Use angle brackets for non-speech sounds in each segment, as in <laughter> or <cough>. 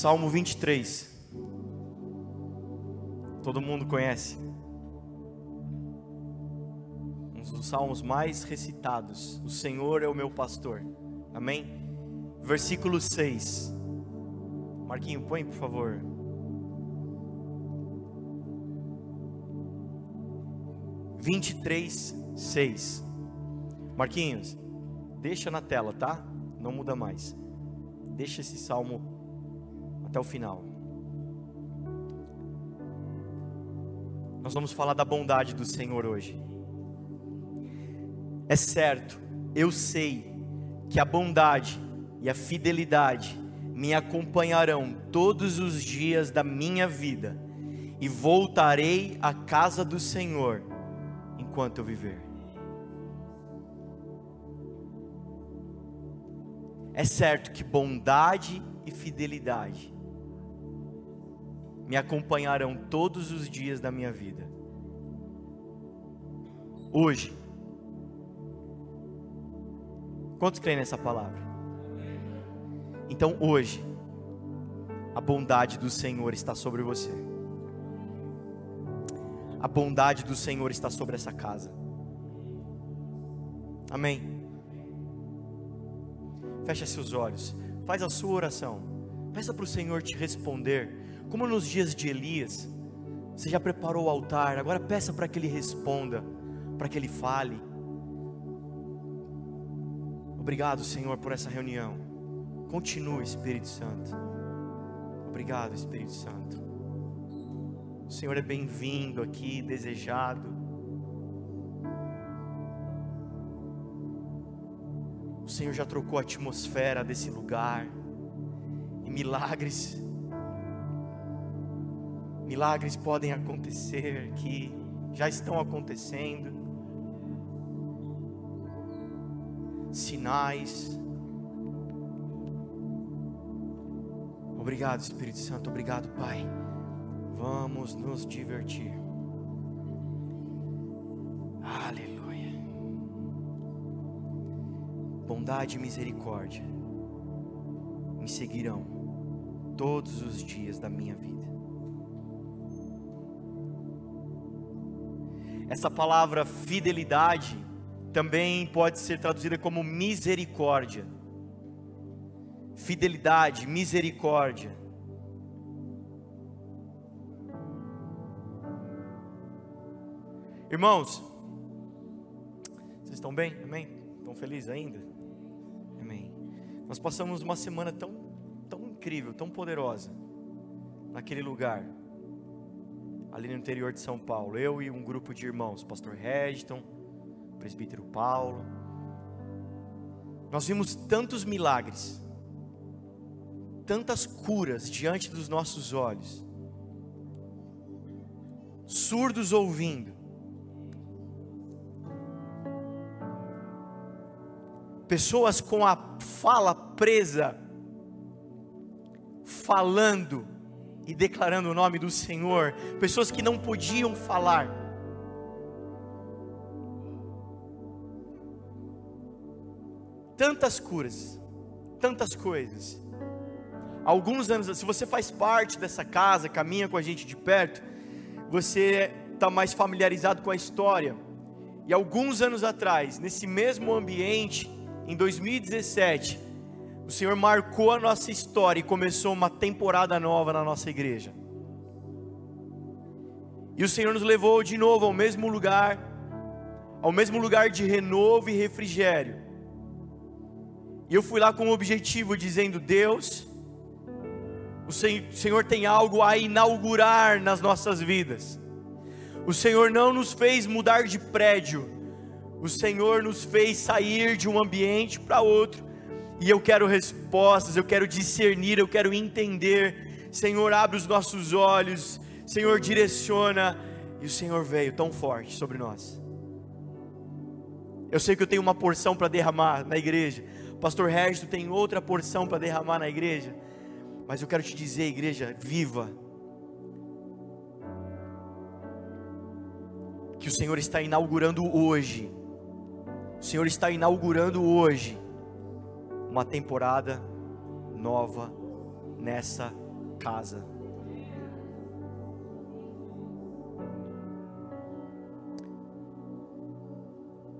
Salmo 23. Todo mundo conhece. Um dos salmos mais recitados. O Senhor é o meu pastor. Amém? Versículo 6. Marquinho, põe por favor. Vinte e três, seis. Marquinhos, deixa na tela, tá? Não muda mais. Deixa esse salmo até o final. Nós vamos falar da bondade do Senhor hoje. É certo, eu sei que a bondade e a fidelidade me acompanharão todos os dias da minha vida, e voltarei à casa do Senhor enquanto eu viver. É certo que bondade e fidelidade me acompanharão todos os dias da minha vida. Hoje, quantos creem nessa palavra? Então, hoje, a bondade do Senhor está sobre você. A bondade do Senhor está sobre essa casa. Amém. Feche seus olhos, faz a sua oração. Peça para o Senhor te responder, como nos dias de Elias. Você já preparou o altar, agora peça para que ele responda, para que ele fale. Obrigado, Senhor, por essa reunião. Continue, Espírito Santo. Obrigado, Espírito Santo. O Senhor é bem-vindo aqui, desejado. O Senhor já trocou a atmosfera desse lugar. E milagres, milagres podem acontecer que já estão acontecendo. Sinais. Obrigado, Espírito Santo. Obrigado, Pai. Vamos nos divertir. bondade e misericórdia me seguirão todos os dias da minha vida. Essa palavra fidelidade também pode ser traduzida como misericórdia. Fidelidade, misericórdia. Irmãos, vocês estão bem? Amém? Estão felizes ainda? Nós passamos uma semana tão, tão incrível, tão poderosa, naquele lugar, ali no interior de São Paulo. Eu e um grupo de irmãos, Pastor Regiton, Presbítero Paulo. Nós vimos tantos milagres, tantas curas diante dos nossos olhos, surdos ouvindo, pessoas com a fala presa, falando e declarando o nome do Senhor, pessoas que não podiam falar. Tantas curas, tantas coisas. Alguns anos, se você faz parte dessa casa, caminha com a gente de perto, você está mais familiarizado com a história. E alguns anos atrás, nesse mesmo ambiente, em 2017, o Senhor marcou a nossa história e começou uma temporada nova na nossa igreja. E o Senhor nos levou de novo ao mesmo lugar, ao mesmo lugar de renovo e refrigério. E eu fui lá com o objetivo dizendo: Deus, o Senhor tem algo a inaugurar nas nossas vidas. O Senhor não nos fez mudar de prédio, o Senhor nos fez sair de um ambiente para outro, e eu quero respostas, eu quero discernir, eu quero entender. Senhor, abre os nossos olhos, Senhor, direciona, e o Senhor veio tão forte sobre nós. Eu sei que eu tenho uma porção para derramar na igreja, Pastor Regis tem outra porção para derramar na igreja, mas eu quero te dizer, igreja, viva, que o Senhor está inaugurando hoje. O Senhor está inaugurando hoje uma temporada nova nessa casa.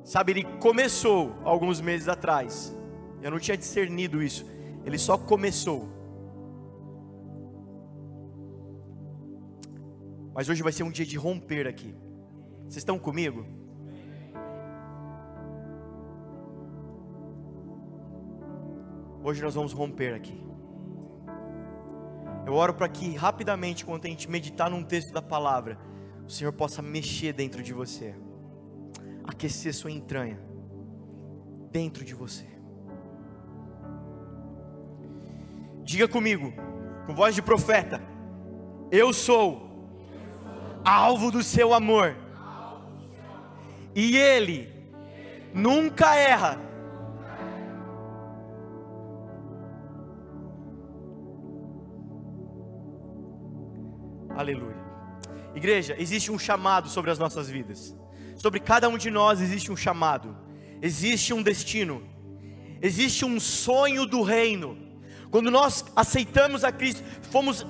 Sabe, ele começou alguns meses atrás. Eu não tinha discernido isso. Ele só começou. Mas hoje vai ser um dia de romper aqui. Vocês estão comigo? Hoje nós vamos romper aqui. Eu oro para que rapidamente, quando a gente meditar num texto da palavra, o Senhor possa mexer dentro de você aquecer sua entranha dentro de você. Diga comigo, com voz de profeta: Eu sou alvo do seu amor, e Ele nunca erra. Aleluia. Igreja, existe um chamado sobre as nossas vidas. Sobre cada um de nós existe um chamado, existe um destino, existe um sonho do reino. Quando nós aceitamos a Cristo, fomos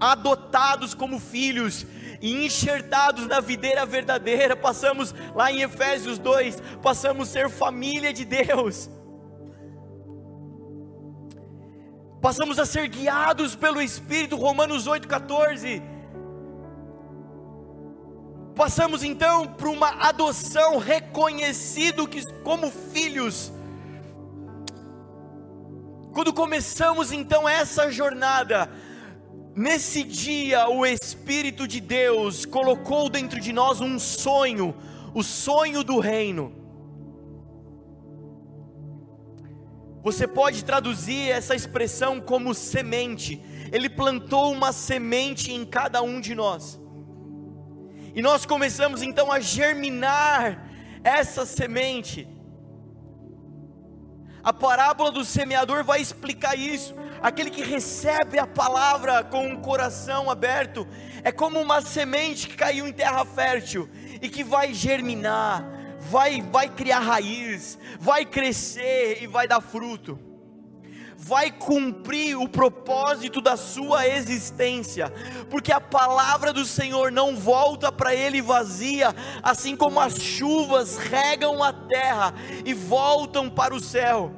adotados como filhos e enxertados na videira verdadeira, passamos lá em Efésios 2, passamos a ser família de Deus. Passamos a ser guiados pelo Espírito, Romanos 8,14 Passamos então por uma adoção reconhecido que como filhos. Quando começamos então essa jornada, nesse dia o Espírito de Deus colocou dentro de nós um sonho, o sonho do reino. Você pode traduzir essa expressão como semente. Ele plantou uma semente em cada um de nós. E nós começamos então a germinar essa semente. A parábola do semeador vai explicar isso. Aquele que recebe a palavra com o coração aberto é como uma semente que caiu em terra fértil e que vai germinar, vai vai criar raiz, vai crescer e vai dar fruto vai cumprir o propósito da sua existência, porque a palavra do Senhor não volta para ele vazia, assim como as chuvas regam a terra e voltam para o céu.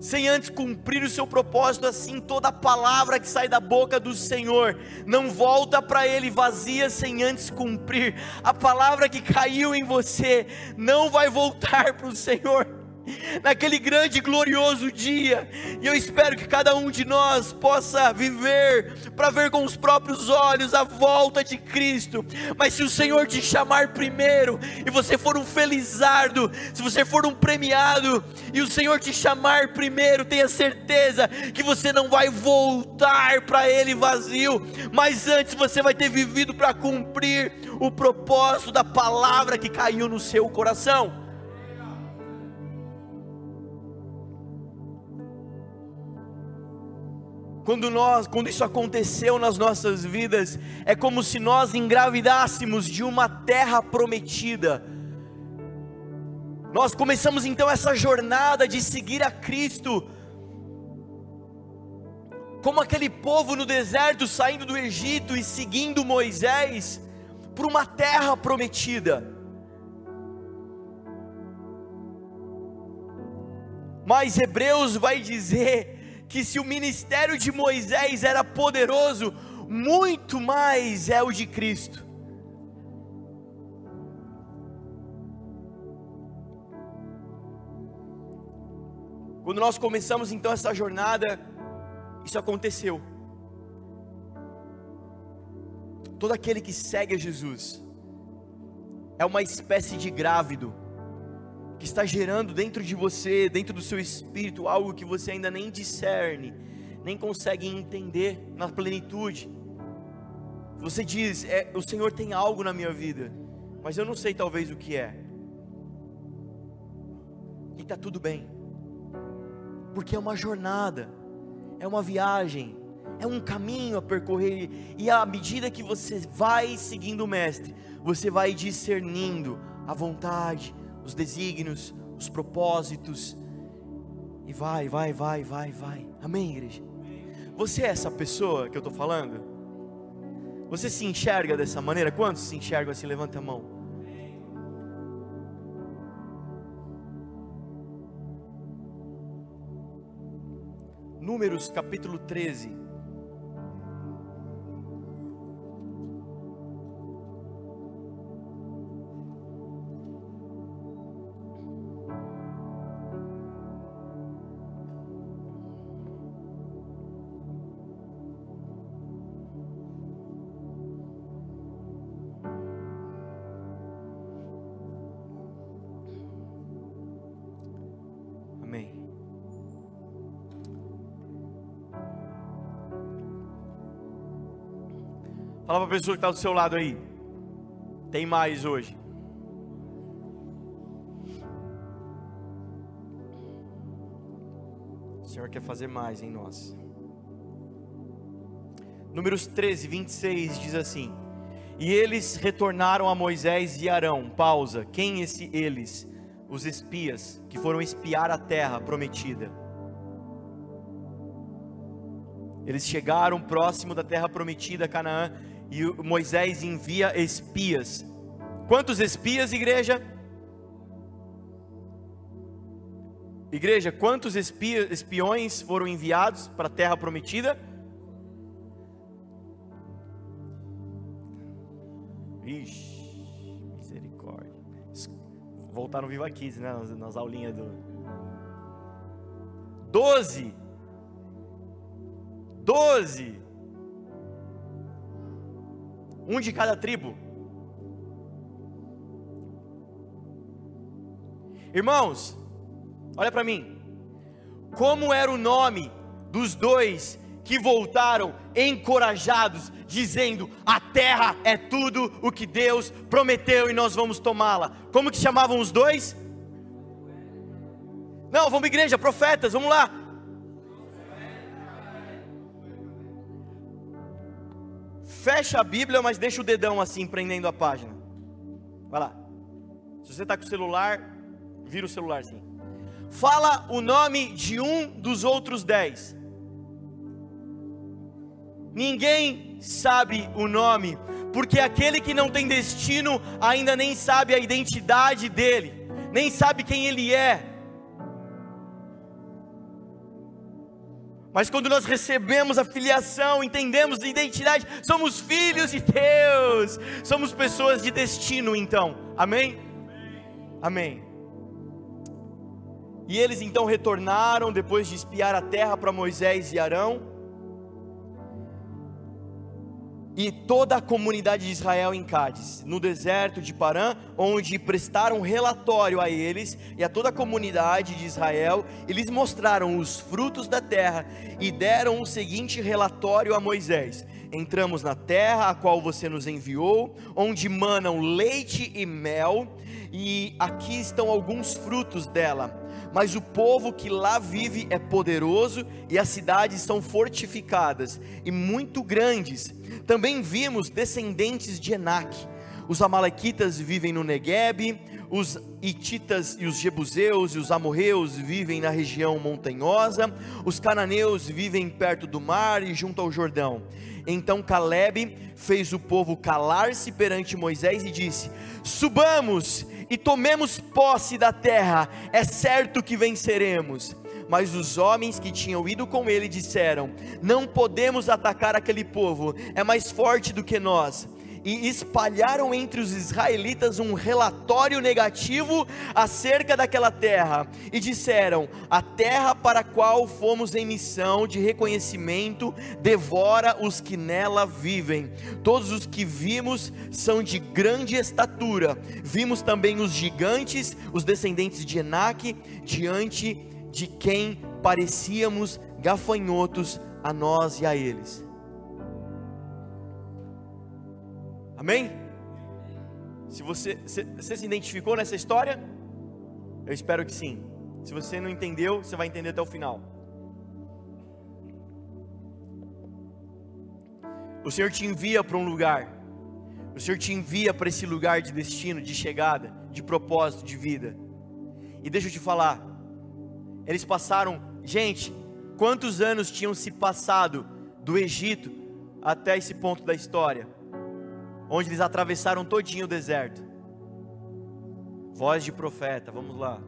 Sem antes cumprir o seu propósito, assim toda palavra que sai da boca do Senhor não volta para Ele vazia sem antes cumprir. A palavra que caiu em você não vai voltar para o Senhor naquele grande e glorioso dia. E eu espero que cada um de nós possa viver para ver com os próprios olhos a volta de Cristo. Mas se o Senhor te chamar primeiro e você for um felizardo, se você for um premiado e o Senhor te chamar primeiro, tenha certeza que você não vai voltar para ele vazio, mas antes você vai ter vivido para cumprir o propósito da palavra que caiu no seu coração. Quando nós, quando isso aconteceu nas nossas vidas, é como se nós engravidássemos de uma terra prometida. Nós começamos então essa jornada de seguir a Cristo, como aquele povo no deserto saindo do Egito e seguindo Moisés para uma terra prometida. Mas Hebreus vai dizer que se o ministério de Moisés era poderoso, muito mais é o de Cristo. Quando nós começamos então essa jornada, isso aconteceu. Todo aquele que segue a Jesus é uma espécie de grávido que está gerando dentro de você, dentro do seu espírito, algo que você ainda nem discerne, nem consegue entender na plenitude. Você diz: é, o Senhor tem algo na minha vida, mas eu não sei talvez o que é. E está tudo bem, porque é uma jornada, é uma viagem, é um caminho a percorrer, e à medida que você vai seguindo o Mestre, você vai discernindo a vontade, os desígnios, os propósitos. E vai, vai, vai, vai, vai. Amém, igreja? Você é essa pessoa que eu estou falando? Você se enxerga dessa maneira? Quantos se enxergam assim? Levanta a mão. Números capítulo 13. Pessoa que está do seu lado aí. Tem mais hoje. O Senhor quer fazer mais em nós. Números 13, 26 diz assim: E eles retornaram a Moisés e Arão. Pausa. Quem esse eles? Os espias que foram espiar a terra prometida. Eles chegaram próximo da terra prometida, Canaã, e Moisés envia espias. Quantos espias, igreja? Igreja, quantos espiões foram enviados para a terra prometida? Ixi, misericórdia. Voltaram vivo aqui, né? Nas, nas aulinhas do. Doze. Doze um de cada tribo. Irmãos, olha para mim. Como era o nome dos dois que voltaram encorajados, dizendo: A terra é tudo o que Deus prometeu e nós vamos tomá-la. Como que chamavam os dois? Não, vamos igreja, profetas, vamos lá. Fecha a Bíblia, mas deixa o dedão assim, prendendo a página. Vai lá. Se você está com o celular, vira o celular assim. Fala o nome de um dos outros dez. Ninguém sabe o nome, porque aquele que não tem destino ainda nem sabe a identidade dele, nem sabe quem ele é. Mas quando nós recebemos a filiação, entendemos a identidade, somos filhos de Deus, somos pessoas de destino, então, amém? Amém. E eles então retornaram depois de espiar a terra para Moisés e Arão e toda a comunidade de Israel em Cádiz, no deserto de Parã, onde prestaram relatório a eles e a toda a comunidade de Israel, eles mostraram os frutos da terra e deram o seguinte relatório a Moisés: Entramos na terra a qual você nos enviou, onde manam leite e mel, e aqui estão alguns frutos dela mas o povo que lá vive é poderoso e as cidades são fortificadas e muito grandes. Também vimos descendentes de Enac. Os amalequitas vivem no Negueb, os ititas e os jebuseus e os amorreus vivem na região montanhosa, os cananeus vivem perto do mar e junto ao Jordão. Então Caleb fez o povo calar-se perante Moisés e disse: Subamos e tomemos posse da terra, é certo que venceremos. Mas os homens que tinham ido com ele disseram: Não podemos atacar aquele povo, é mais forte do que nós e espalharam entre os israelitas um relatório negativo acerca daquela terra, e disseram: A terra para a qual fomos em missão de reconhecimento devora os que nela vivem. Todos os que vimos são de grande estatura. Vimos também os gigantes, os descendentes de Enaque, diante de quem parecíamos gafanhotos a nós e a eles. Amém? Se você, se, você se identificou nessa história, eu espero que sim. Se você não entendeu, você vai entender até o final. O Senhor te envia para um lugar. O Senhor te envia para esse lugar de destino, de chegada, de propósito, de vida. E deixa eu te falar, eles passaram, gente, quantos anos tinham se passado do Egito até esse ponto da história, onde eles atravessaram todinho o deserto. Voz de profeta, vamos lá.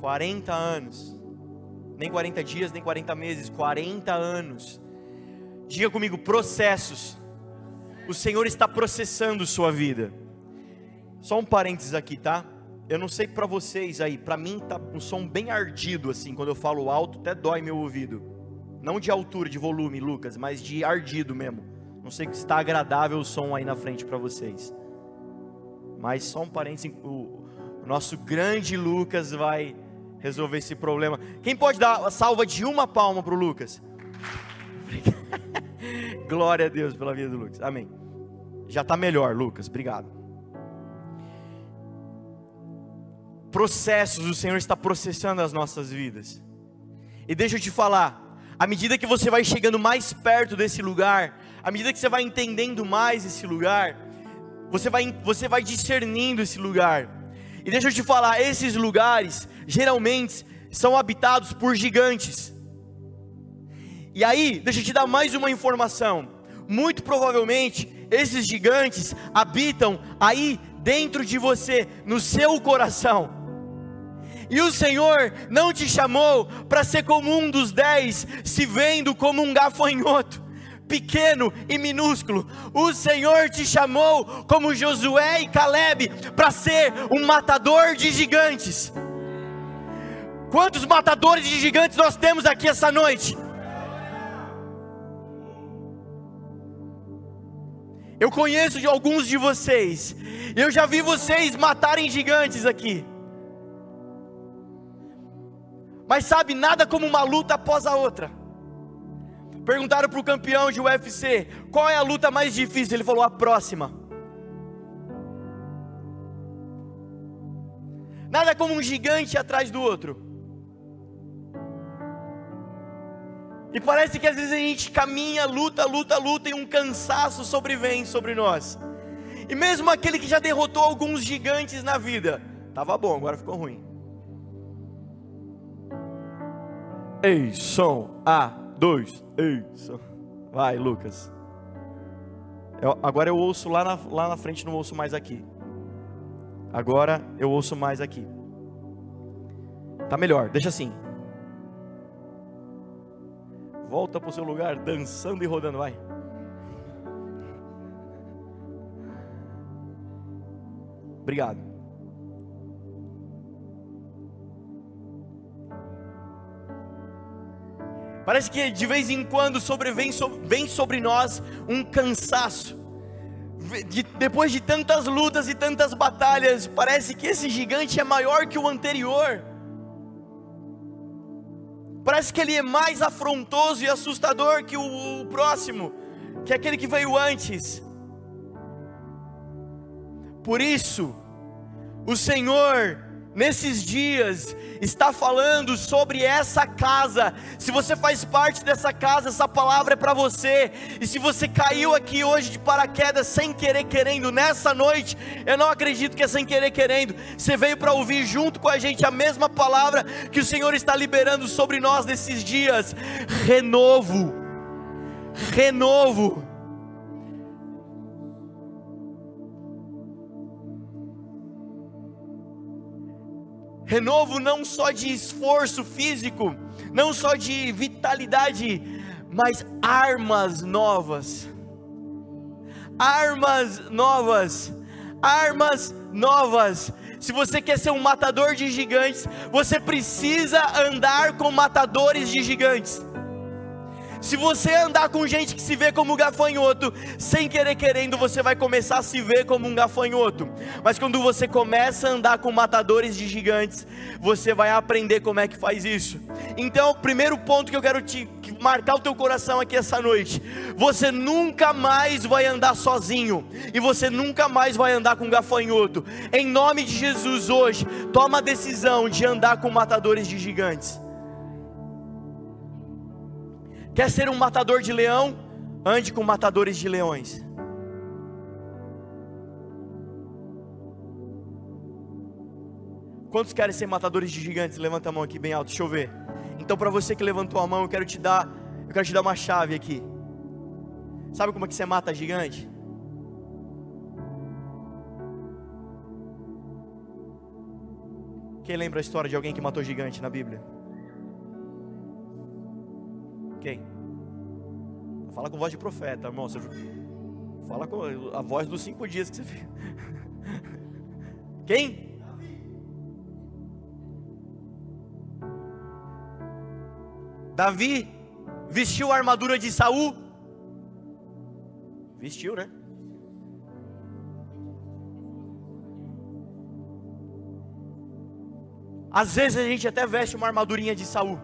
40 anos, nem 40 dias, nem 40 meses, 40 anos. Diga comigo, processos. O Senhor está processando sua vida. Só um parênteses aqui, tá? Eu não sei para vocês aí, para mim tá um som bem ardido assim, quando eu falo alto, até dói meu ouvido. Não de altura, de volume, Lucas, mas de ardido mesmo. Não sei se está agradável o som aí na frente para vocês. Mas só um parênteses, o, nosso grande Lucas vai resolver esse problema. Quem pode dar a salva de uma palma para o Lucas? <laughs> Glória a Deus pela vida do Lucas. Amém. Já está melhor, Lucas. Obrigado. processos o Senhor está processando as nossas vidas. E deixa eu te falar, à medida que você vai chegando mais perto desse lugar, à medida que você vai entendendo mais esse lugar, você vai, você vai discernindo esse lugar. E deixa eu te falar, esses lugares geralmente são habitados por gigantes. E aí, deixa eu te dar mais uma informação. Muito provavelmente, esses gigantes habitam aí dentro de você, no seu coração. E o Senhor não te chamou para ser como um dos dez, se vendo como um gafanhoto, pequeno e minúsculo. O Senhor te chamou, como Josué e Caleb, para ser um matador de gigantes. Quantos matadores de gigantes nós temos aqui essa noite? Eu conheço de alguns de vocês, eu já vi vocês matarem gigantes aqui. Mas sabe, nada como uma luta após a outra. Perguntaram para o campeão de UFC: qual é a luta mais difícil? Ele falou: a próxima. Nada como um gigante atrás do outro. E parece que às vezes a gente caminha, luta, luta, luta e um cansaço sobrevém sobre nós. E mesmo aquele que já derrotou alguns gigantes na vida, estava bom, agora ficou ruim. Ei, som. A, dois. Ei, som. Vai, Lucas. Eu, agora eu ouço lá na, lá na frente, não ouço mais aqui. Agora eu ouço mais aqui. Tá melhor, deixa assim. Volta para o seu lugar, dançando e rodando, vai. Obrigado. Parece que de vez em quando sobrevém vem sobre nós um cansaço. De, depois de tantas lutas e tantas batalhas, parece que esse gigante é maior que o anterior. Parece que ele é mais afrontoso e assustador que o, o próximo, que aquele que veio antes. Por isso, o Senhor nesses dias, está falando sobre essa casa. Se você faz parte dessa casa, essa palavra é para você. E se você caiu aqui hoje de paraquedas sem querer querendo, nessa noite, eu não acredito que é sem querer querendo. Você veio para ouvir junto com a gente a mesma palavra que o Senhor está liberando sobre nós nesses dias. Renovo. Renovo Renovo não só de esforço físico, não só de vitalidade, mas armas novas. Armas novas. Armas novas. Se você quer ser um matador de gigantes, você precisa andar com matadores de gigantes. Se você andar com gente que se vê como gafanhoto, sem querer querendo, você vai começar a se ver como um gafanhoto. Mas quando você começa a andar com matadores de gigantes, você vai aprender como é que faz isso. Então, o primeiro ponto que eu quero te marcar o teu coração aqui essa noite, você nunca mais vai andar sozinho e você nunca mais vai andar com gafanhoto. Em nome de Jesus hoje, toma a decisão de andar com matadores de gigantes. Quer ser um matador de leão? Ande com matadores de leões. Quantos querem ser matadores de gigantes? Levanta a mão aqui bem alto, deixa eu ver. Então, para você que levantou a mão, eu quero te dar, Eu quero te dar uma chave aqui. Sabe como é que você mata gigante? Quem lembra a história de alguém que matou gigante na Bíblia? Quem? Fala com voz de profeta, irmão. Você fala com a voz dos cinco dias que você fez. Quem? Davi vestiu a armadura de Saul? Vestiu, né? Às vezes a gente até veste uma armadurinha de Saul.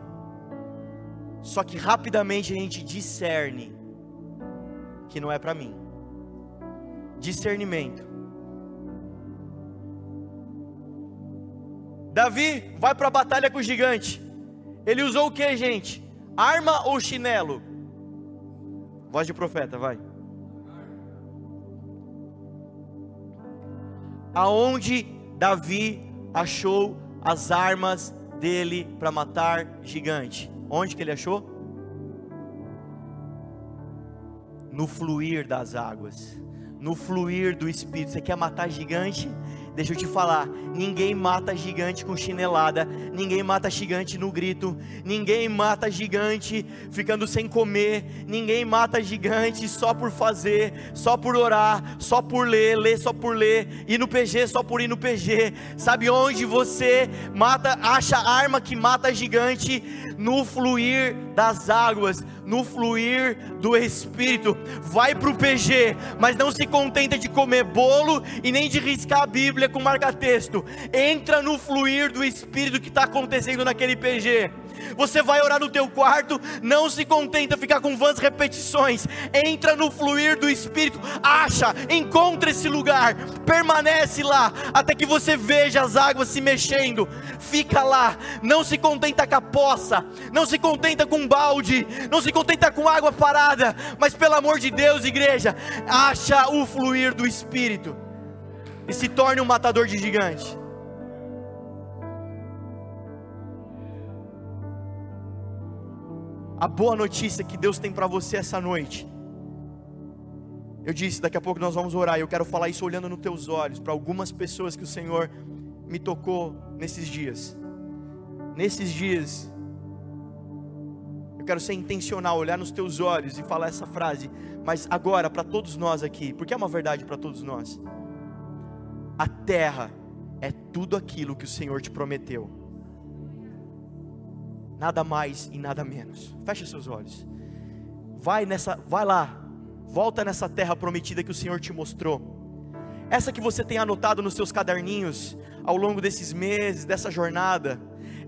Só que rapidamente a gente discerne que não é para mim. Discernimento. Davi vai para a batalha com o gigante. Ele usou o que, gente? Arma ou chinelo? Voz de profeta, vai. Aonde Davi achou as armas dele para matar gigante. Onde que ele achou? No fluir das águas, no fluir do Espírito. Você quer matar gigante? Deixa eu te falar, ninguém mata gigante com chinelada, ninguém mata gigante no grito, ninguém mata gigante ficando sem comer, ninguém mata gigante só por fazer, só por orar, só por ler, ler só por ler, ir no PG só por ir no PG. Sabe onde você mata, acha arma que mata gigante? No fluir das águas, no fluir do Espírito. Vai para o PG, mas não se contenta de comer bolo e nem de riscar a Bíblia com marca-texto. Entra no fluir do Espírito que está acontecendo naquele PG. Você vai orar no teu quarto, não se contenta ficar com vãs repetições. Entra no fluir do Espírito, acha, encontra esse lugar, permanece lá até que você veja as águas se mexendo. Fica lá, não se contenta com a poça, não se contenta com um balde, não se contenta com água parada, mas pelo amor de Deus, igreja, acha o fluir do Espírito e se torne um matador de gigante. A boa notícia que Deus tem para você essa noite. Eu disse, daqui a pouco nós vamos orar. Eu quero falar isso olhando nos teus olhos para algumas pessoas que o Senhor me tocou nesses dias. Nesses dias, eu quero ser intencional, olhar nos teus olhos e falar essa frase, mas agora para todos nós aqui, porque é uma verdade para todos nós. A terra é tudo aquilo que o Senhor te prometeu. Nada mais e nada menos. Feche seus olhos. Vai nessa, vai lá. Volta nessa terra prometida que o Senhor te mostrou. Essa que você tem anotado nos seus caderninhos ao longo desses meses, dessa jornada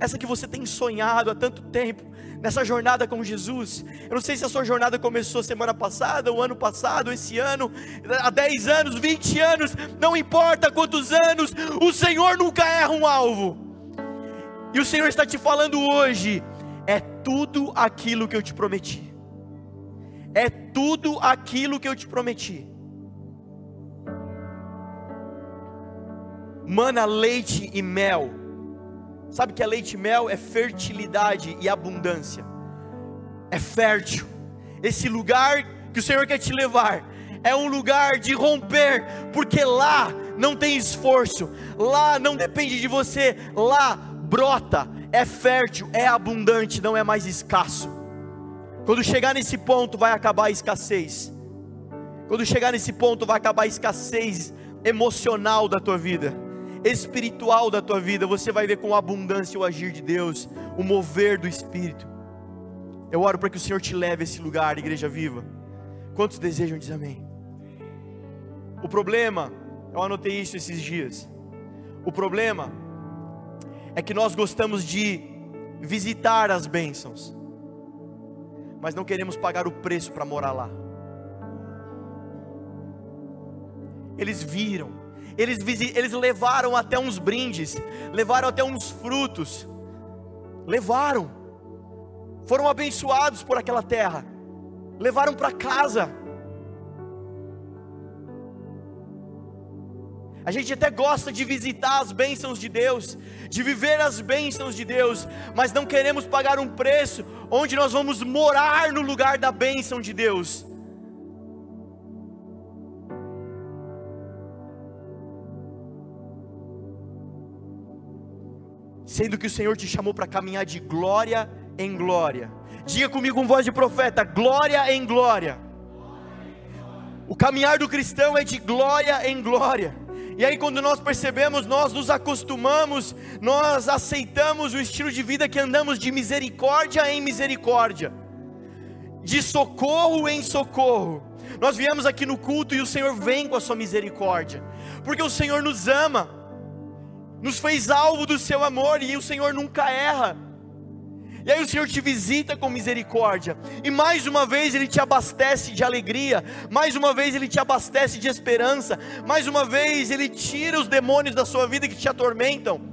essa que você tem sonhado há tanto tempo, nessa jornada com Jesus. Eu não sei se a sua jornada começou semana passada, o ano passado, esse ano, há 10 anos, 20 anos, não importa quantos anos, o Senhor nunca erra um alvo. E o Senhor está te falando hoje, é tudo aquilo que eu te prometi. É tudo aquilo que eu te prometi. Mana, leite e mel Sabe que a leite e mel é fertilidade e abundância. É fértil. Esse lugar que o Senhor quer te levar é um lugar de romper, porque lá não tem esforço, lá não depende de você, lá brota, é fértil, é abundante, não é mais escasso. Quando chegar nesse ponto, vai acabar a escassez. Quando chegar nesse ponto, vai acabar a escassez emocional da tua vida espiritual da tua vida, você vai ver com abundância o agir de Deus, o mover do Espírito. Eu oro para que o Senhor te leve a esse lugar, igreja viva. Quantos desejam dizer amém? O problema, eu anotei isso esses dias. O problema é que nós gostamos de visitar as bênçãos, mas não queremos pagar o preço para morar lá. Eles viram, eles, eles levaram até uns brindes, levaram até uns frutos, levaram, foram abençoados por aquela terra, levaram para casa. A gente até gosta de visitar as bênçãos de Deus, de viver as bênçãos de Deus, mas não queremos pagar um preço onde nós vamos morar no lugar da bênção de Deus. Sendo que o Senhor te chamou para caminhar de glória em glória. Diga comigo com voz de profeta: glória em glória. O caminhar do cristão é de glória em glória. E aí, quando nós percebemos, nós nos acostumamos, nós aceitamos o estilo de vida que andamos de misericórdia em misericórdia, de socorro em socorro. Nós viemos aqui no culto e o Senhor vem com a sua misericórdia, porque o Senhor nos ama, nos fez alvo do seu amor e o Senhor nunca erra. E aí o Senhor te visita com misericórdia, e mais uma vez Ele te abastece de alegria, mais uma vez Ele te abastece de esperança, mais uma vez Ele tira os demônios da sua vida que te atormentam.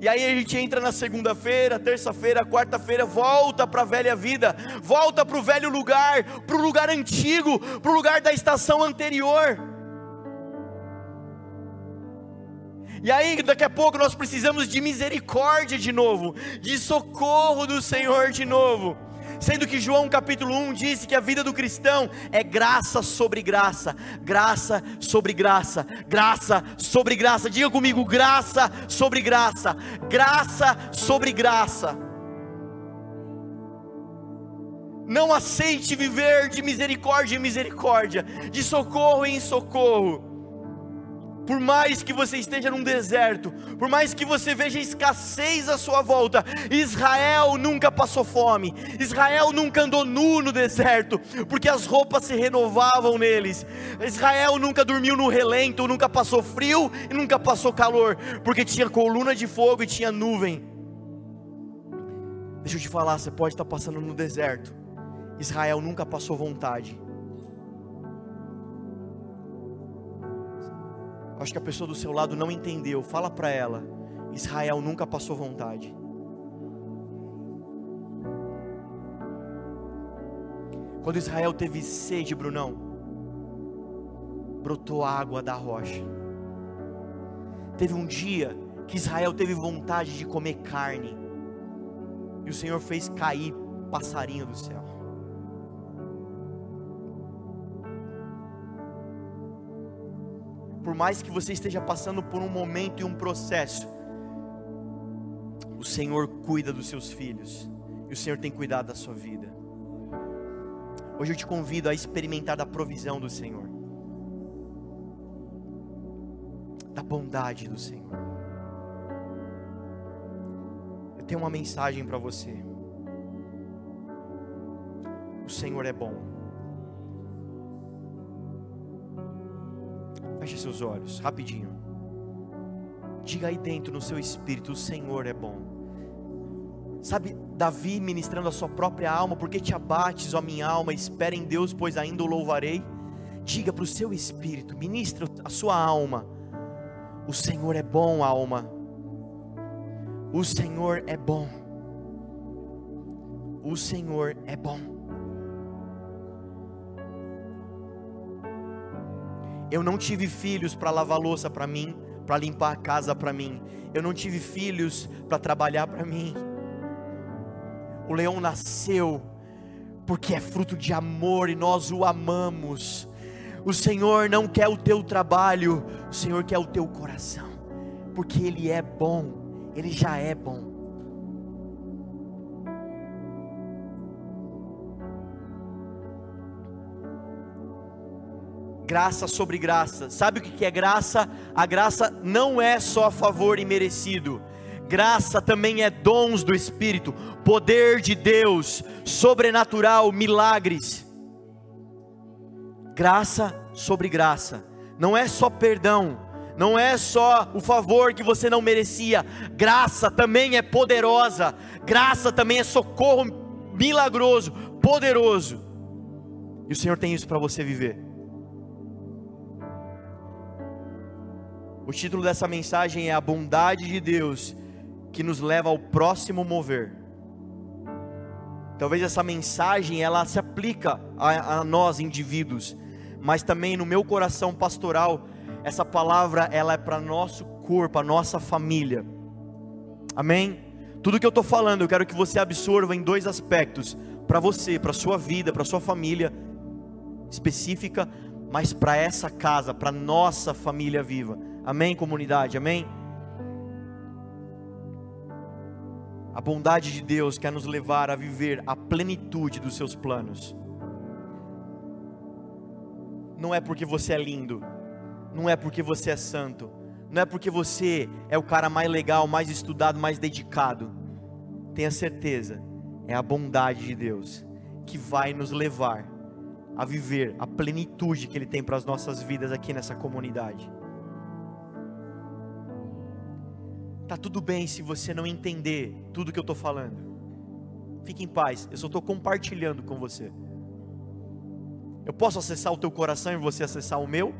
E aí a gente entra na segunda-feira, terça-feira, quarta-feira, volta para a velha vida, volta para o velho lugar, para o lugar antigo, para o lugar da estação anterior. E aí, daqui a pouco, nós precisamos de misericórdia de novo, de socorro do Senhor de novo. Sendo que João capítulo 1 disse que a vida do cristão é graça sobre graça, graça sobre graça, graça sobre graça. Diga comigo, graça sobre graça, graça sobre graça. Não aceite viver de misericórdia em misericórdia, de socorro em socorro. Por mais que você esteja num deserto, por mais que você veja escassez à sua volta, Israel nunca passou fome, Israel nunca andou nu no deserto, porque as roupas se renovavam neles. Israel nunca dormiu no relento, nunca passou frio e nunca passou calor, porque tinha coluna de fogo e tinha nuvem. Deixa eu te falar, você pode estar passando no deserto. Israel nunca passou vontade. Acho que a pessoa do seu lado não entendeu. Fala para ela: Israel nunca passou vontade. Quando Israel teve sede, Brunão, brotou água da rocha. Teve um dia que Israel teve vontade de comer carne, e o Senhor fez cair passarinho do céu. Por mais que você esteja passando por um momento e um processo, o Senhor cuida dos seus filhos, e o Senhor tem cuidado da sua vida. Hoje eu te convido a experimentar da provisão do Senhor, da bondade do Senhor. Eu tenho uma mensagem para você. O Senhor é bom. Feche seus olhos, rapidinho. Diga aí dentro no seu espírito: o Senhor é bom. Sabe, Davi ministrando a sua própria alma, porque te abates, ó minha alma, espera em Deus, pois ainda o louvarei. Diga para o seu espírito, ministra a sua alma: o Senhor é bom, alma. O Senhor é bom. O Senhor é bom. Eu não tive filhos para lavar louça para mim, para limpar a casa para mim. Eu não tive filhos para trabalhar para mim. O leão nasceu porque é fruto de amor e nós o amamos. O Senhor não quer o teu trabalho, o Senhor quer o teu coração, porque Ele é bom, Ele já é bom. Graça sobre graça. Sabe o que é graça? A graça não é só favor imerecido. Graça também é dons do Espírito, poder de Deus, sobrenatural, milagres. Graça sobre graça. Não é só perdão, não é só o favor que você não merecia. Graça também é poderosa. Graça também é socorro milagroso, poderoso. E o Senhor tem isso para você viver. O título dessa mensagem é A Bondade de Deus que nos leva ao próximo mover. Talvez essa mensagem ela se aplica a, a nós indivíduos, mas também no meu coração pastoral, essa palavra ela é para nosso corpo, a nossa família. Amém? Tudo que eu estou falando, eu quero que você absorva em dois aspectos: para você, para sua vida, para sua família específica, mas para essa casa, para nossa família viva. Amém, comunidade? Amém? A bondade de Deus quer nos levar a viver a plenitude dos seus planos. Não é porque você é lindo, não é porque você é santo, não é porque você é o cara mais legal, mais estudado, mais dedicado. Tenha certeza, é a bondade de Deus que vai nos levar a viver a plenitude que Ele tem para as nossas vidas aqui nessa comunidade. Tá tudo bem se você não entender tudo que eu estou falando. Fique em paz, eu só estou compartilhando com você. Eu posso acessar o teu coração e você acessar o meu?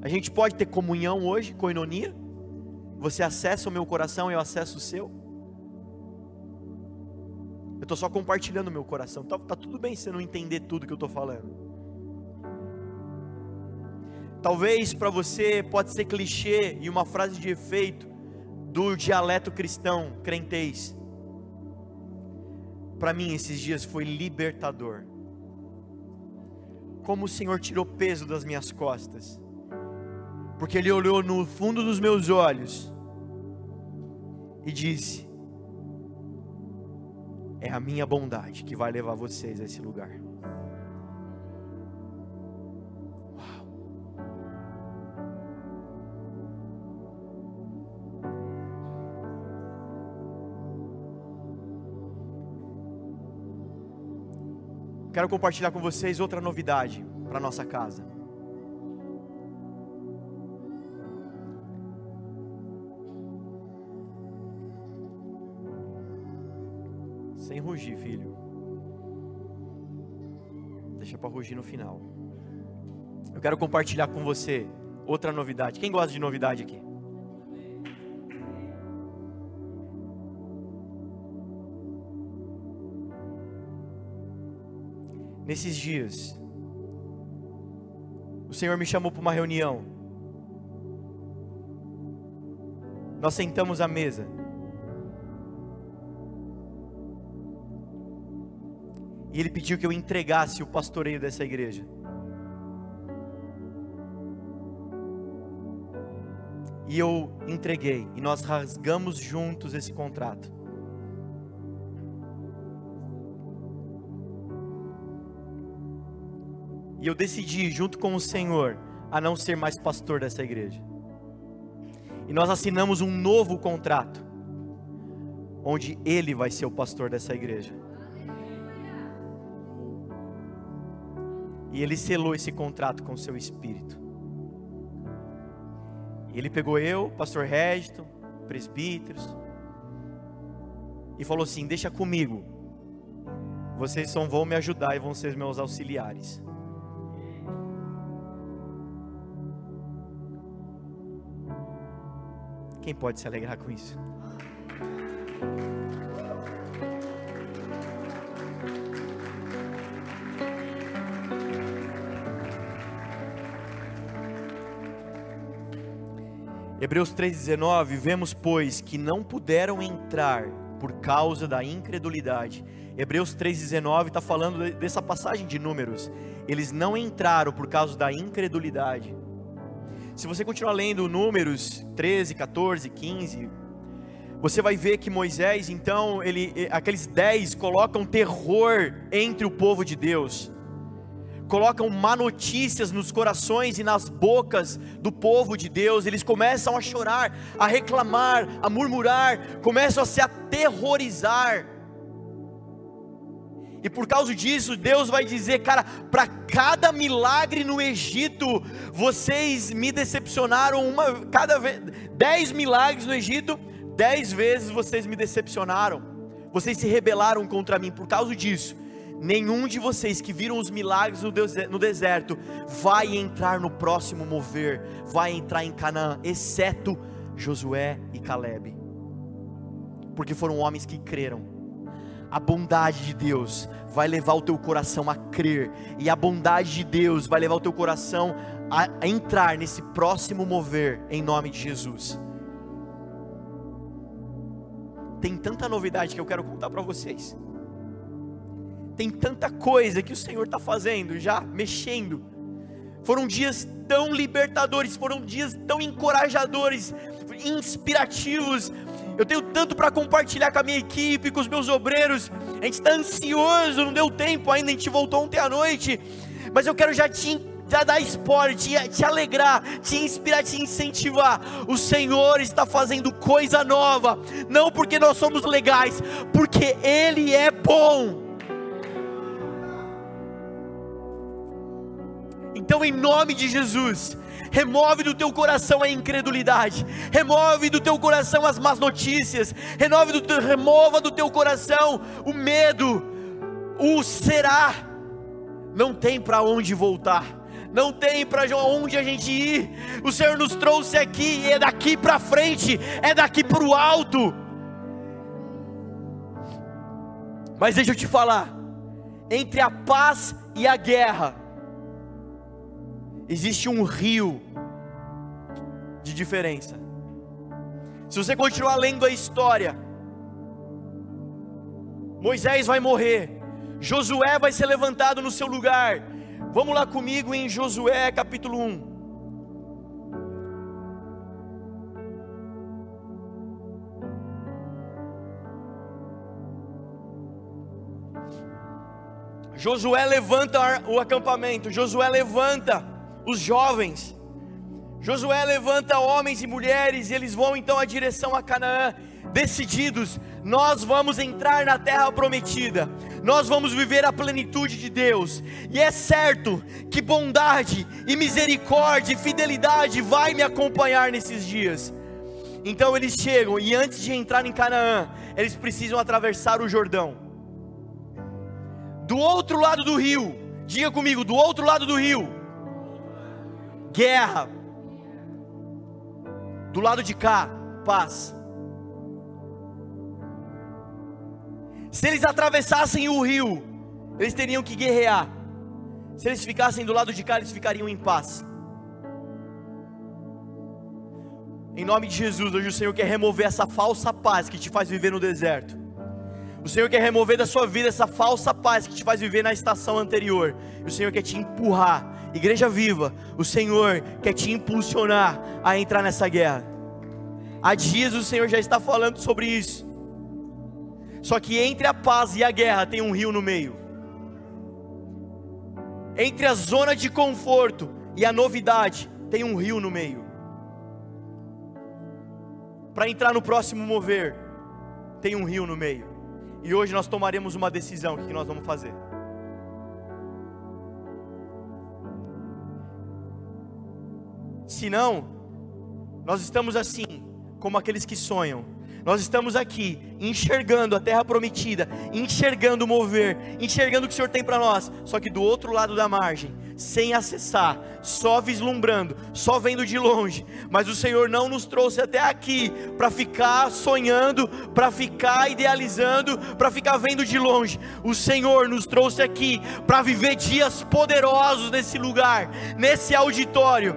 A gente pode ter comunhão hoje, coinonia? Você acessa o meu coração e eu acesso o seu? Eu estou só compartilhando o meu coração. Tá, tá tudo bem se você não entender tudo que eu estou falando. Talvez para você pode ser clichê e uma frase de efeito, do dialeto cristão, crentez. Para mim, esses dias foi libertador. Como o Senhor tirou peso das minhas costas, porque Ele olhou no fundo dos meus olhos e disse: É a minha bondade que vai levar vocês a esse lugar. Quero compartilhar com vocês outra novidade para nossa casa. Sem rugir, filho. Deixa para rugir no final. Eu quero compartilhar com você outra novidade. Quem gosta de novidade aqui? Nesses dias, o Senhor me chamou para uma reunião. Nós sentamos à mesa. E ele pediu que eu entregasse o pastoreio dessa igreja. E eu entreguei. E nós rasgamos juntos esse contrato. E eu decidi, junto com o Senhor, a não ser mais pastor dessa igreja. E nós assinamos um novo contrato, onde Ele vai ser o pastor dessa igreja. E Ele selou esse contrato com o seu espírito. E Ele pegou eu, pastor Régito, presbíteros, e falou assim: Deixa comigo, vocês só vão me ajudar e vão ser meus auxiliares. Quem pode se alegrar com isso? Hebreus 3,19: Vemos, pois, que não puderam entrar por causa da incredulidade. Hebreus 3,19 está falando dessa passagem de números. Eles não entraram por causa da incredulidade. Se você continuar lendo Números 13, 14, 15, você vai ver que Moisés, então, ele, eh, aqueles dez colocam terror entre o povo de Deus, colocam má notícias nos corações e nas bocas do povo de Deus, eles começam a chorar, a reclamar, a murmurar, começam a se aterrorizar. E por causa disso, Deus vai dizer, cara, para cada milagre no Egito, vocês me decepcionaram uma cada vez, dez milagres no Egito, dez vezes vocês me decepcionaram. Vocês se rebelaram contra mim por causa disso. Nenhum de vocês que viram os milagres no deserto vai entrar no próximo mover, vai entrar em Canaã, exceto Josué e Caleb, porque foram homens que creram a bondade de Deus vai levar o teu coração a crer, e a bondade de Deus vai levar o teu coração a entrar nesse próximo mover, em nome de Jesus. Tem tanta novidade que eu quero contar para vocês. Tem tanta coisa que o Senhor está fazendo, já mexendo. Foram dias tão libertadores, foram dias tão encorajadores, inspirativos. Eu tenho tanto para compartilhar com a minha equipe, com os meus obreiros. A gente está ansioso, não deu tempo ainda, a gente voltou ontem à noite. Mas eu quero já te dar spoiler, te, te alegrar, te inspirar, te incentivar. O Senhor está fazendo coisa nova, não porque nós somos legais, porque Ele é bom. Então, em nome de Jesus, remove do teu coração a incredulidade, remove do teu coração as más notícias, remove do teu, remova do teu coração o medo, o será, não tem para onde voltar. Não tem para onde a gente ir. O Senhor nos trouxe aqui e é daqui para frente, é daqui para o alto. Mas deixa eu te falar, entre a paz e a guerra, existe um rio de diferença. Se você continuar lendo a história, Moisés vai morrer, Josué vai ser levantado no seu lugar, Vamos lá comigo em Josué capítulo 1. Josué levanta o acampamento, Josué levanta os jovens, Josué levanta homens e mulheres, e eles vão então à direção a Canaã, decididos: nós vamos entrar na terra prometida, nós vamos viver a plenitude de Deus, e é certo que bondade e misericórdia e fidelidade vai me acompanhar nesses dias. Então eles chegam, e antes de entrar em Canaã, eles precisam atravessar o Jordão. Do outro lado do rio, diga comigo, do outro lado do rio, guerra. Do lado de cá, paz. Se eles atravessassem o rio, eles teriam que guerrear. Se eles ficassem do lado de cá, eles ficariam em paz. Em nome de Jesus, hoje o Senhor quer remover essa falsa paz que te faz viver no deserto. O Senhor quer remover da sua vida essa falsa paz que te faz viver na estação anterior. O Senhor quer te empurrar. Igreja viva, o Senhor quer te impulsionar a entrar nessa guerra. Há dias o Senhor já está falando sobre isso. Só que entre a paz e a guerra tem um rio no meio. Entre a zona de conforto e a novidade tem um rio no meio. Para entrar no próximo mover, tem um rio no meio. E hoje nós tomaremos uma decisão: o que nós vamos fazer? Se não, nós estamos assim, como aqueles que sonham nós estamos aqui enxergando a terra prometida, enxergando o mover, enxergando o que o Senhor tem para nós, só que do outro lado da margem, sem acessar, só vislumbrando, só vendo de longe. Mas o Senhor não nos trouxe até aqui para ficar sonhando, para ficar idealizando, para ficar vendo de longe. O Senhor nos trouxe aqui para viver dias poderosos nesse lugar, nesse auditório.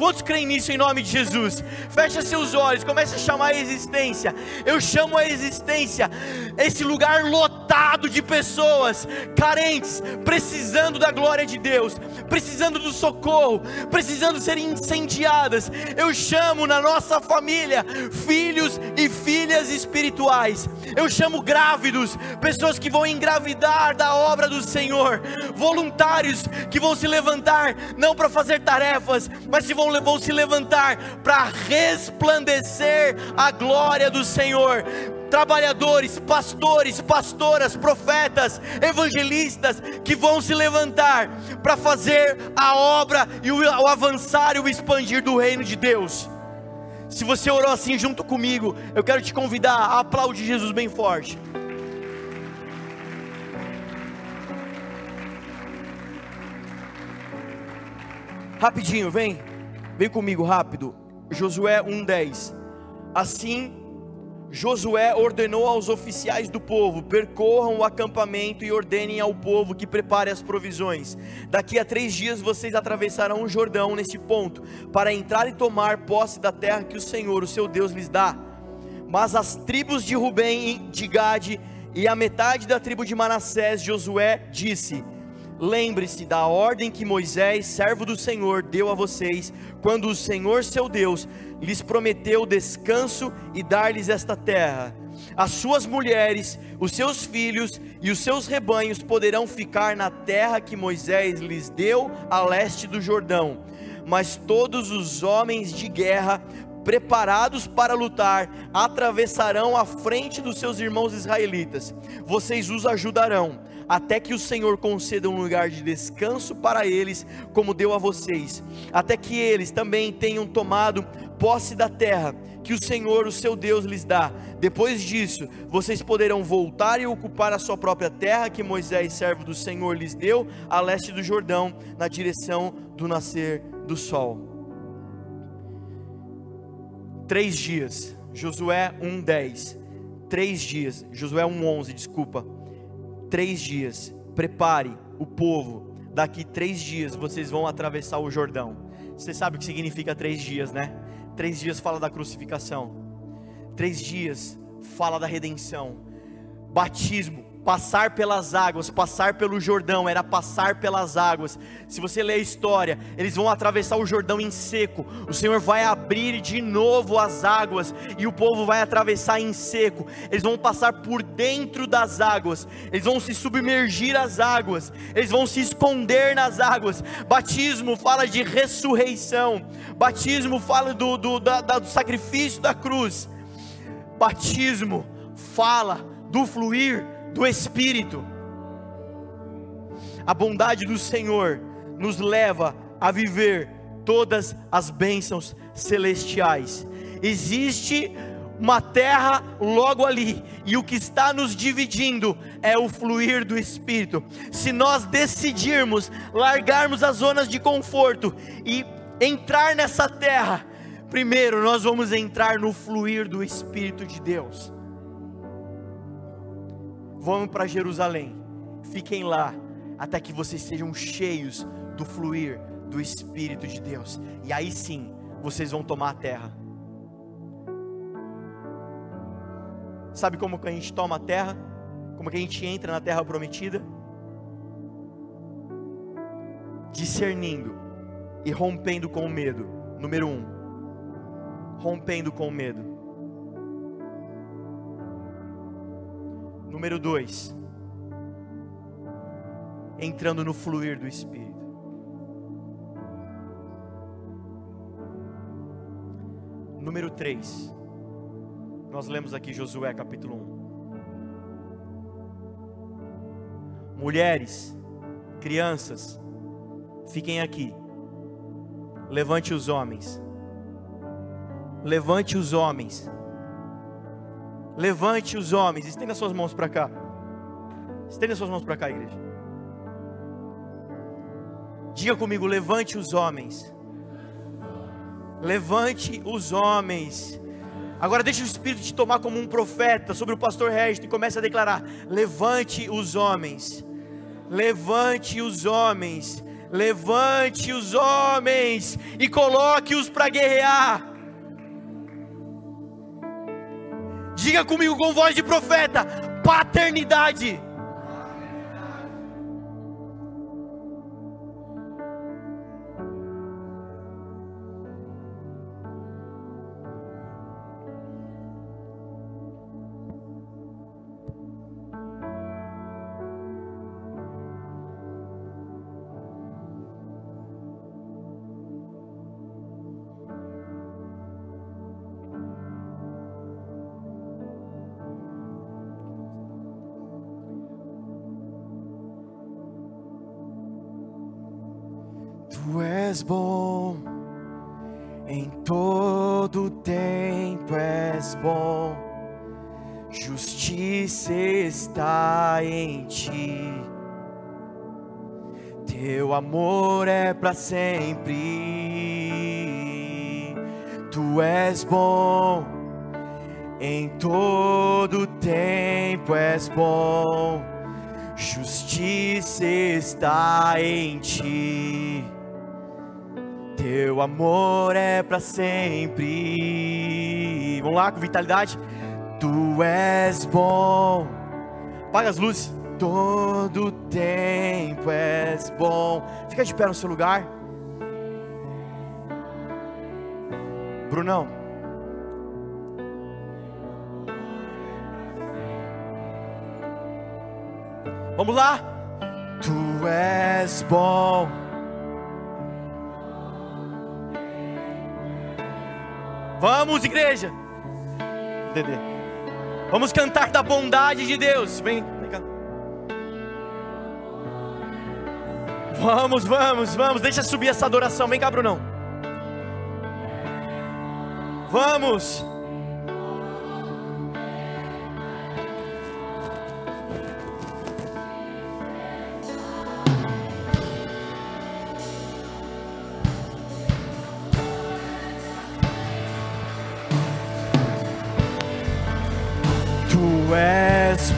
Quantos creem nisso em nome de Jesus? Fecha seus olhos, comece a chamar a existência. Eu chamo a existência, esse lugar lotado de pessoas carentes, precisando da glória de Deus, precisando do socorro, precisando ser incendiadas. Eu chamo na nossa família filhos e filhas espirituais. Eu chamo grávidos, pessoas que vão engravidar da obra do Senhor, voluntários que vão se levantar não para fazer tarefas, mas que vão vão se levantar para resplandecer a glória do Senhor trabalhadores, pastores, pastoras, profetas, evangelistas que vão se levantar para fazer a obra e o, o, avançar e o expandir do reino de Deus. Se você orou assim junto comigo, eu quero te convidar a aplaudir Jesus bem forte. Rapidinho, vem. Vem comigo rápido. Josué 1:10. Assim Josué ordenou aos oficiais do povo: percorram o acampamento e ordenem ao povo que prepare as provisões. Daqui a três dias vocês atravessarão o Jordão neste ponto, para entrar e tomar posse da terra que o Senhor, o seu Deus, lhes dá. Mas as tribos de Rubem, de Gade e a metade da tribo de Manassés, Josué disse: Lembre-se da ordem que Moisés, servo do Senhor, deu a vocês, quando o Senhor seu Deus lhes prometeu descanso e dar-lhes esta terra. As suas mulheres, os seus filhos e os seus rebanhos poderão ficar na terra que Moisés lhes deu a leste do Jordão, mas todos os homens de guerra preparados para lutar, atravessarão a frente dos seus irmãos israelitas. Vocês os ajudarão até que o Senhor conceda um lugar de descanso para eles, como deu a vocês, até que eles também tenham tomado posse da terra que o Senhor, o seu Deus, lhes dá. Depois disso, vocês poderão voltar e ocupar a sua própria terra que Moisés, servo do Senhor, lhes deu a leste do Jordão, na direção do nascer do sol. Três dias, Josué 1:10. Três dias, Josué 1:11, desculpa três dias, prepare o povo, daqui três dias vocês vão atravessar o Jordão. Você sabe o que significa três dias, né? Três dias fala da crucificação, três dias fala da redenção, batismo, Passar pelas águas, passar pelo Jordão, era passar pelas águas. Se você ler a história, eles vão atravessar o Jordão em seco. O Senhor vai abrir de novo as águas e o povo vai atravessar em seco. Eles vão passar por dentro das águas, eles vão se submergir às águas, eles vão se esconder nas águas. Batismo fala de ressurreição, batismo fala do, do, da, do sacrifício da cruz. Batismo fala do fluir do Espírito. A bondade do Senhor nos leva a viver todas as bênçãos celestiais. Existe uma terra logo ali, e o que está nos dividindo é o fluir do Espírito. Se nós decidirmos largarmos as zonas de conforto e entrar nessa terra, primeiro nós vamos entrar no fluir do Espírito de Deus. Vamos para Jerusalém. Fiquem lá até que vocês sejam cheios do fluir do Espírito de Deus. E aí sim, vocês vão tomar a terra. Sabe como que a gente toma a terra? Como que a gente entra na terra prometida? Discernindo e rompendo com o medo. Número um, rompendo com o medo. Número dois, entrando no fluir do Espírito. Número 3, nós lemos aqui Josué capítulo 1. Mulheres, crianças, fiquem aqui. Levante os homens. Levante os homens Levante os homens, estenda suas mãos para cá. Estenda suas mãos para cá, igreja. Diga comigo: levante os homens. Levante os homens. Agora deixe o Espírito te tomar como um profeta sobre o pastor Regis e comece a declarar: levante os homens. Levante os homens. Levante os homens e coloque-os para guerrear. Diga comigo com voz de profeta: paternidade. Tu és bom, em todo tempo és bom, justiça está em ti, teu amor é para sempre. Tu és bom, Em todo tempo és bom, justiça está em ti. Teu amor é para sempre. Vamos lá com vitalidade. Tu és bom. Apaga as luzes. Todo tempo és bom. Fica de pé no seu lugar. Brunão. Vamos lá. Tu és bom. Vamos, igreja. Dedê. Vamos cantar da bondade de Deus. Vem, vem cá. Vamos, vamos, vamos. Deixa subir essa adoração. Vem cá, Brunão. Vamos.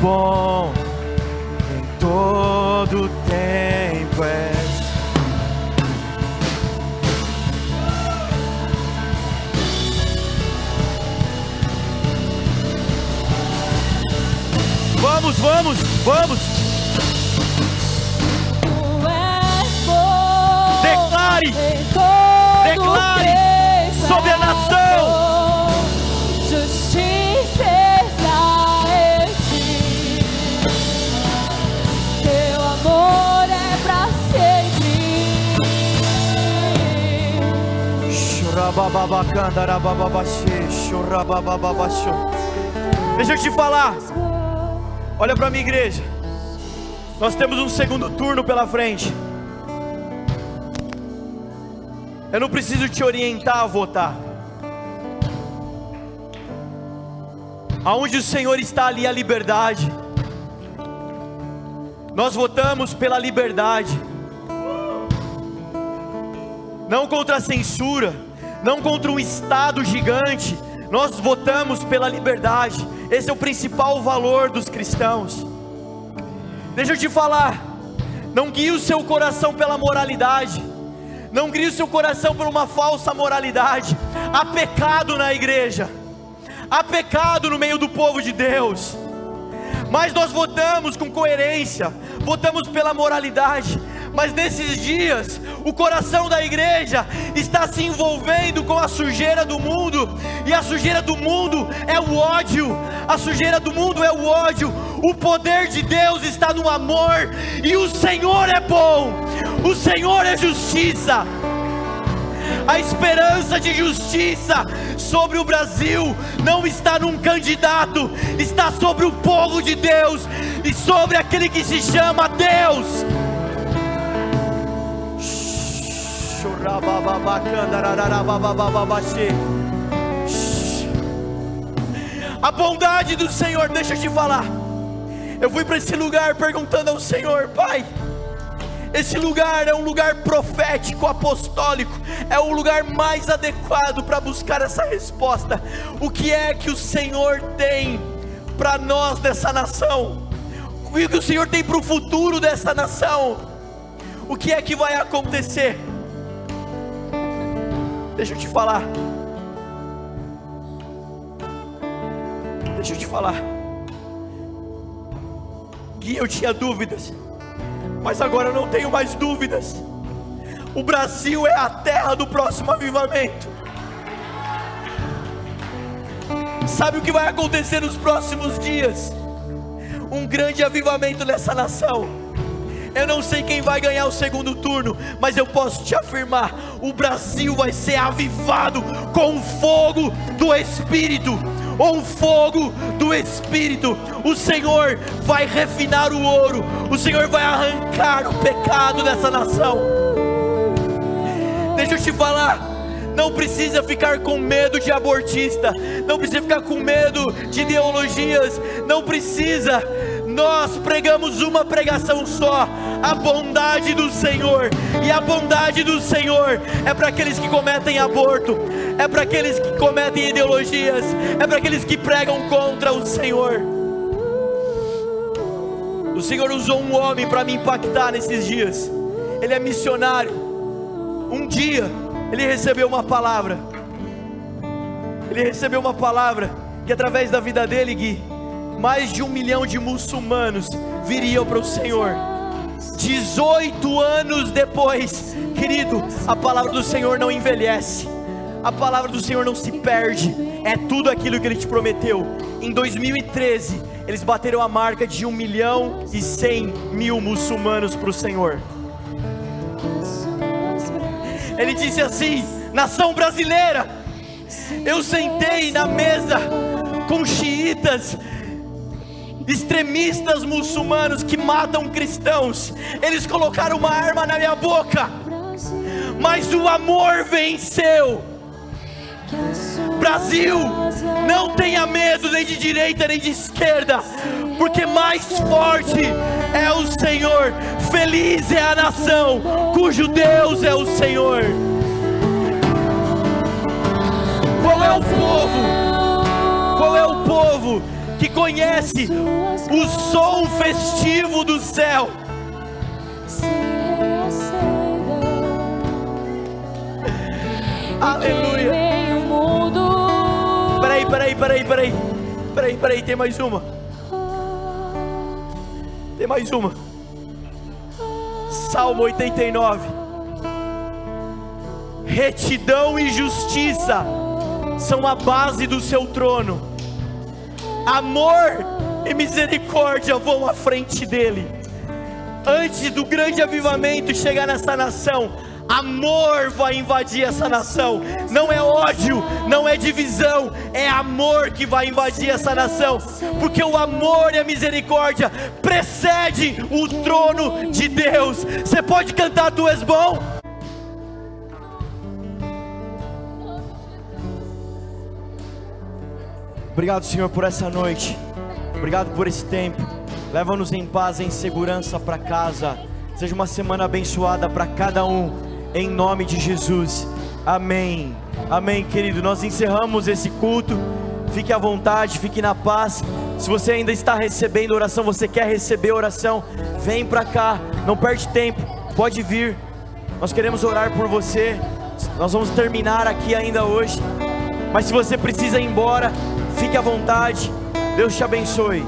Bom em todo tempo és. Vamos, vamos, vamos. Tu és bom Declare. em todo Declare sobre a Deixa eu te falar. Olha para minha igreja. Nós temos um segundo turno pela frente. Eu não preciso te orientar a votar. Aonde o Senhor está ali a liberdade. Nós votamos pela liberdade. Não contra a censura, não contra um estado gigante. Nós votamos pela liberdade. Esse é o principal valor dos cristãos. Deixa eu te falar. Não guie o seu coração pela moralidade. Não guie o seu coração por uma falsa moralidade. Há pecado na igreja. Há pecado no meio do povo de Deus. Mas nós votamos com coerência, votamos pela moralidade. Mas nesses dias, o coração da igreja está se envolvendo com a sujeira do mundo, e a sujeira do mundo é o ódio, a sujeira do mundo é o ódio. O poder de Deus está no amor, e o Senhor é bom, o Senhor é justiça. A esperança de justiça sobre o Brasil não está num candidato, está sobre o povo de Deus e sobre aquele que se chama Deus. A bondade do Senhor, deixa eu te falar. Eu fui para esse lugar perguntando ao Senhor, Pai. Esse lugar é um lugar profético, apostólico, é o lugar mais adequado para buscar essa resposta. O que é que o Senhor tem para nós dessa nação? O que o Senhor tem para o futuro dessa nação? O que é que vai acontecer? Deixa eu te falar. Deixa eu te falar. Guia, eu tinha dúvidas mas agora eu não tenho mais dúvidas. O Brasil é a terra do próximo avivamento. Sabe o que vai acontecer nos próximos dias? Um grande avivamento nessa nação. Eu não sei quem vai ganhar o segundo turno, mas eu posso te afirmar: o Brasil vai ser avivado com o fogo do Espírito um fogo do Espírito. O Senhor vai refinar o ouro, o Senhor vai arrancar o pecado dessa nação. Deixa eu te falar. Não precisa ficar com medo de abortista, não precisa ficar com medo de ideologias, não precisa, nós pregamos uma pregação só: a bondade do Senhor. E a bondade do Senhor é para aqueles que cometem aborto, é para aqueles que cometem ideologias, é para aqueles que pregam contra o Senhor. O Senhor usou um homem para me impactar nesses dias. Ele é missionário. Um dia ele recebeu uma palavra. Ele recebeu uma palavra que através da vida dele, Gui, mais de um milhão de muçulmanos viriam para o Senhor. 18 anos depois, querido, a palavra do Senhor não envelhece, a palavra do Senhor não se perde, é tudo aquilo que Ele te prometeu. Em 2013, eles bateram a marca de 1 milhão e 100 mil muçulmanos para o Senhor. Ele disse assim: nação brasileira, eu sentei na mesa com xiitas, extremistas muçulmanos que matam cristãos, eles colocaram uma arma na minha boca, mas o amor venceu. Brasil, não tenha medo nem de direita nem de esquerda, porque mais forte é o Senhor, feliz é a nação cujo Deus é o Senhor. Que conhece o som festivo do céu? Aleluia. Peraí, peraí, peraí, peraí. Peraí, peraí, tem mais uma. Tem mais uma. Salmo 89. Retidão e justiça são a base do seu trono. Amor e misericórdia vão à frente dele. Antes do grande avivamento chegar nessa nação, amor vai invadir essa nação. Não é ódio, não é divisão, é amor que vai invadir essa nação. Porque o amor e a misericórdia precede o trono de Deus. Você pode cantar Tu és bom? Obrigado, Senhor, por essa noite. Obrigado por esse tempo. Leva-nos em paz, em segurança para casa. Seja uma semana abençoada para cada um, em nome de Jesus. Amém. Amém, querido. Nós encerramos esse culto. Fique à vontade, fique na paz. Se você ainda está recebendo oração, você quer receber oração, vem para cá. Não perde tempo. Pode vir. Nós queremos orar por você. Nós vamos terminar aqui ainda hoje. Mas se você precisa ir embora, fique à vontade. Deus te abençoe.